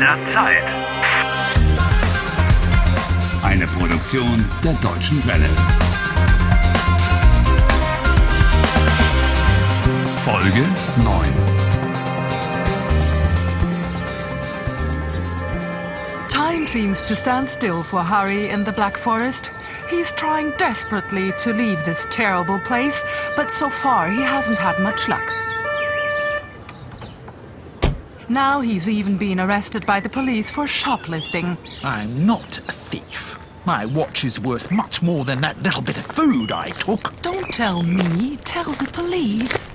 der Zeit. Eine Produktion der Deutschen Welle. Folge 9. Time seems to stand still for Harry in the Black Forest. He's trying desperately to leave this terrible place, but so far he hasn't had much luck. Now he's even been arrested by the police for shoplifting. I'm not a thief. My watch is worth much more than that little bit of food I took. Don't tell me, tell the police.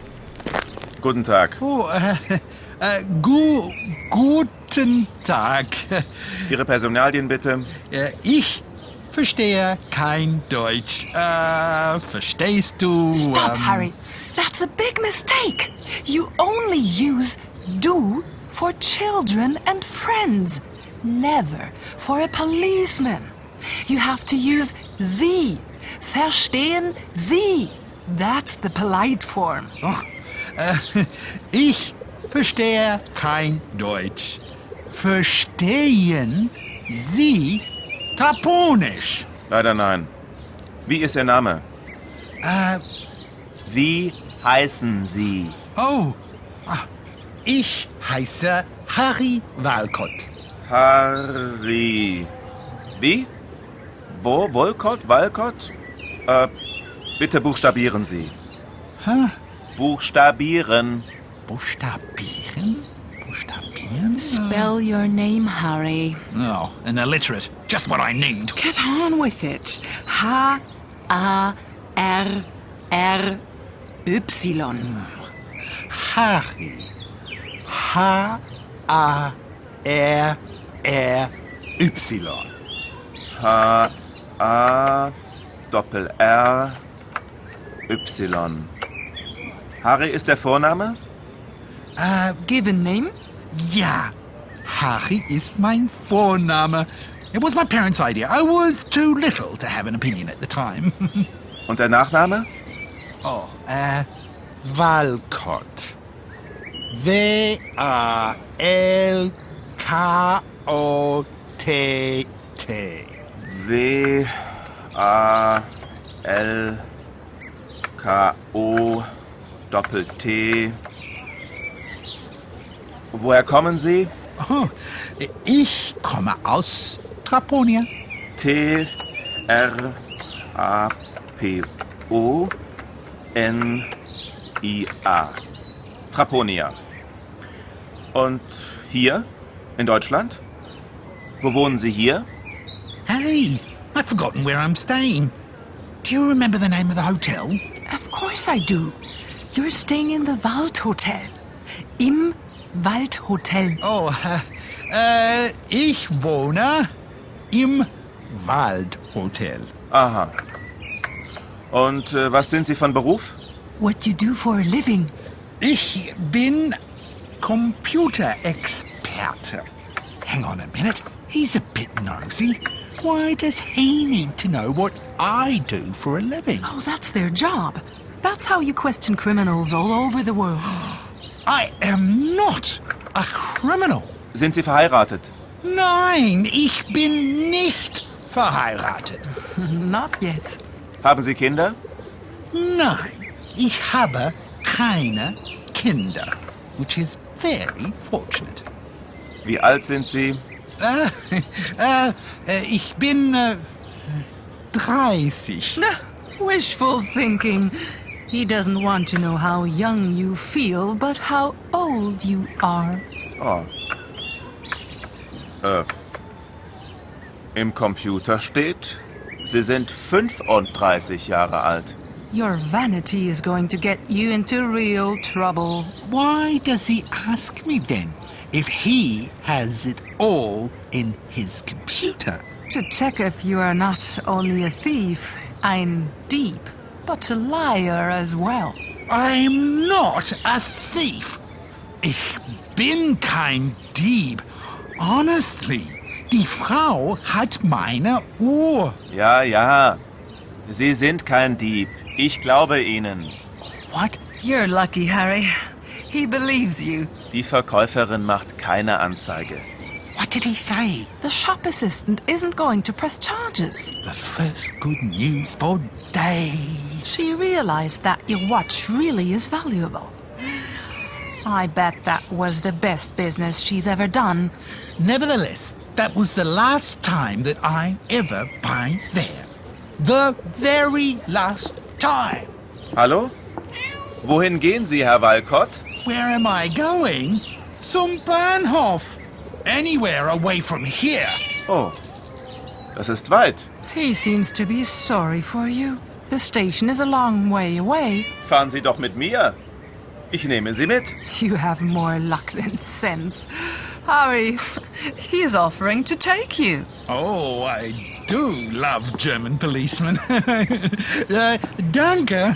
Guten Tag. Oh, äh, äh, gu guten Tag. Ihre Personalien bitte. Äh, ich verstehe kein Deutsch. Äh, verstehst du? Stop, ähm, Harry. That's a big mistake. You only use do for children and friends, never for a policeman. You have to use Sie. Verstehen Sie. That's the polite form. Ach, äh, ich verstehe kein Deutsch. Verstehen Sie Traponisch? Leider nein. Wie ist Ihr Name? Äh, Wie heißen Sie? oh, ah, ich heiße Harry Walcott. Harry. Wie? Wo? Wolcott? Walcott? Äh, bitte buchstabieren Sie. Hä? Buchstabieren. Buchstabieren? Buchstabieren? Spell your name, Harry. Oh, an illiterate. Just what I need. Get on with it. H A R R Y. Harry. H A R R Y. H A Doppel R Y. Harry ist der Vorname? Äh, Given name? ja. Harry ist mein Vorname. It was my parents' idea. I was too little to have an opinion at the time. Und der Nachname? oh, äh, Walcott. W-A-L-K-O-T-T. W A L K O Doppel T. Woher kommen Sie? Oh, ich komme aus Traponia. T R A P O N I A. Traponia. Und hier in Deutschland? Wo wohnen Sie hier? Hey, I've forgotten where I'm staying. Do you remember the name of the hotel? Of course I do. You're staying in the Waldhotel. Im Waldhotel. Oh, äh, äh, ich wohne im Waldhotel. Aha. Und äh, was sind Sie von Beruf? What you do for a living? Ich bin Computerexperte. Hang on a minute. He's a bit nosy. Why does he need to know what I do for a living? Oh, that's their job. That's how you question criminals all over the world. I am not a criminal. Sind Sie verheiratet? Nein, ich bin nicht verheiratet. Not yet. Haben Sie Kinder? Nein, ich habe keine Kinder, which is very fortunate. Wie alt sind Sie? Äh, äh, äh, ich bin äh, 30. Wishful thinking. He doesn't want to know how young you feel, but how old you are. Oh. Äh. Im Computer steht, Sie sind 35 Jahre alt. Your vanity is going to get you into real trouble. Why does he ask me then if he has it all in his computer? To check if you are not only a thief, ein deep, but a liar as well. I'm not a thief. Ich bin kein Dieb. Honestly, die Frau hat meine Uhr. Ja, ja. Sie sind kein Dieb. Ich glaube Ihnen. What? You're lucky, Harry. He believes you. Die Verkäuferin macht keine Anzeige. What did he say? The shop assistant isn't going to press charges. The first good news for days. She realized that your watch really is valuable. I bet that was the best business she's ever done. Nevertheless, that was the last time that I ever buy there. The very last time. Hallo? Wohin gehen Sie, Herr Walcott? Where am I going? Zum Bahnhof. Anywhere away from here. Oh, das ist weit. He seems to be sorry for you. The station is a long way away. Fahren Sie doch mit mir. Ich nehme Sie mit. You have more luck than sense. Harry, he is offering to take you. Oh, I do love German policemen. uh, danke.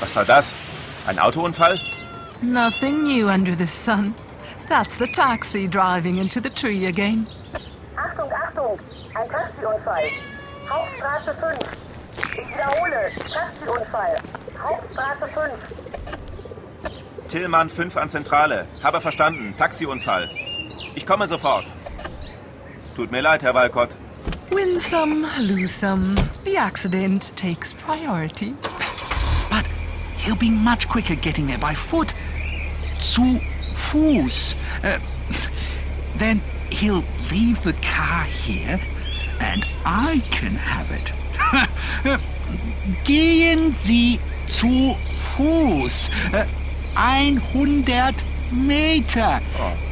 Was war das? Ein Autounfall? Nothing new under the sun. That's the taxi driving into the tree again. Achtung, Achtung! Ein Taxiunfall. Hauptstraße 5. Ich wiederhole, Taxiunfall. Hauptstraße 5. Tillmann 5 an Zentrale. Habe verstanden. Taxiunfall. Ich komme sofort. Tut mir leid, Herr Walcott. Win some, lose some. The accident takes priority. But he'll be much quicker getting there by foot. Zu Fuß. Uh, then he'll leave the car here and I can have it. Gehen Sie zu Fuß. Äh, 100 Meter.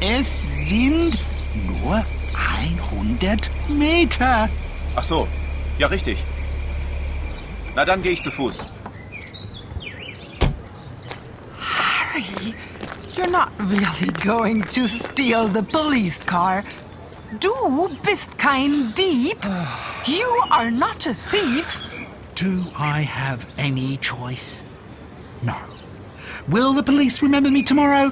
Es sind nur 100 Meter. Ach so. Ja, richtig. Na, dann gehe ich zu Fuß. Harry, you're not really going to steal the police car. Du bist kein Dieb. You are not a thief. Do I have any choice? No. Will the police remember me tomorrow?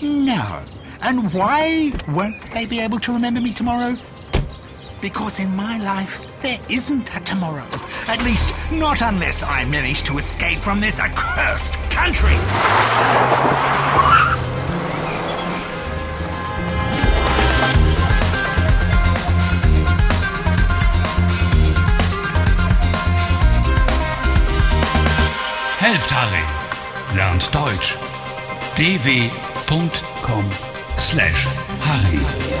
No. And why won't they be able to remember me tomorrow? Because in my life, there isn't a tomorrow. At least, not unless I manage to escape from this accursed country. Helft Harry. Lernt Deutsch slash Harry.